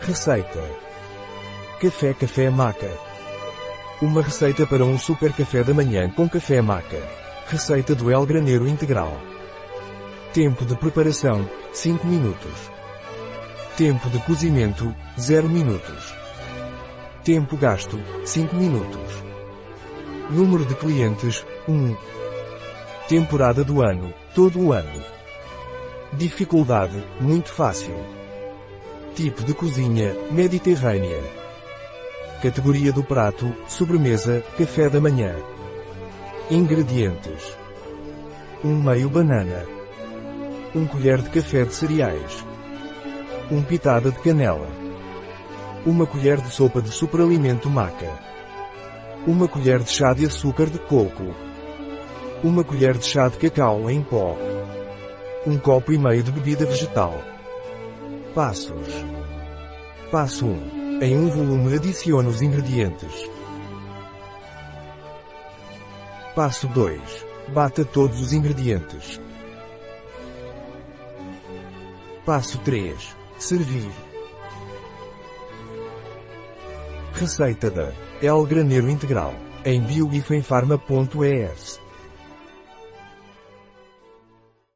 Receita. Café Café Maca. Uma receita para um super café da manhã com café maca. Receita do El Graneiro Integral. Tempo de preparação, 5 minutos. Tempo de cozimento, 0 minutos. Tempo gasto, 5 minutos. Número de clientes, 1. Temporada do ano, todo o ano. Dificuldade, muito fácil. Tipo de cozinha, mediterrânea. Categoria do prato, sobremesa, café da manhã. Ingredientes. 1 um meio banana. 1 um colher de café de cereais. 1 um pitada de canela. 1 colher de sopa de superalimento maca. 1 colher de chá de açúcar de coco. 1 colher de chá de cacau em pó. 1 copo e meio de bebida vegetal. Passos. Passo 1. Em um volume adicione os ingredientes. Passo 2. Bata todos os ingredientes. Passo 3. Servir. Receita da El Graneiro Integral. Em bioifenfarma.es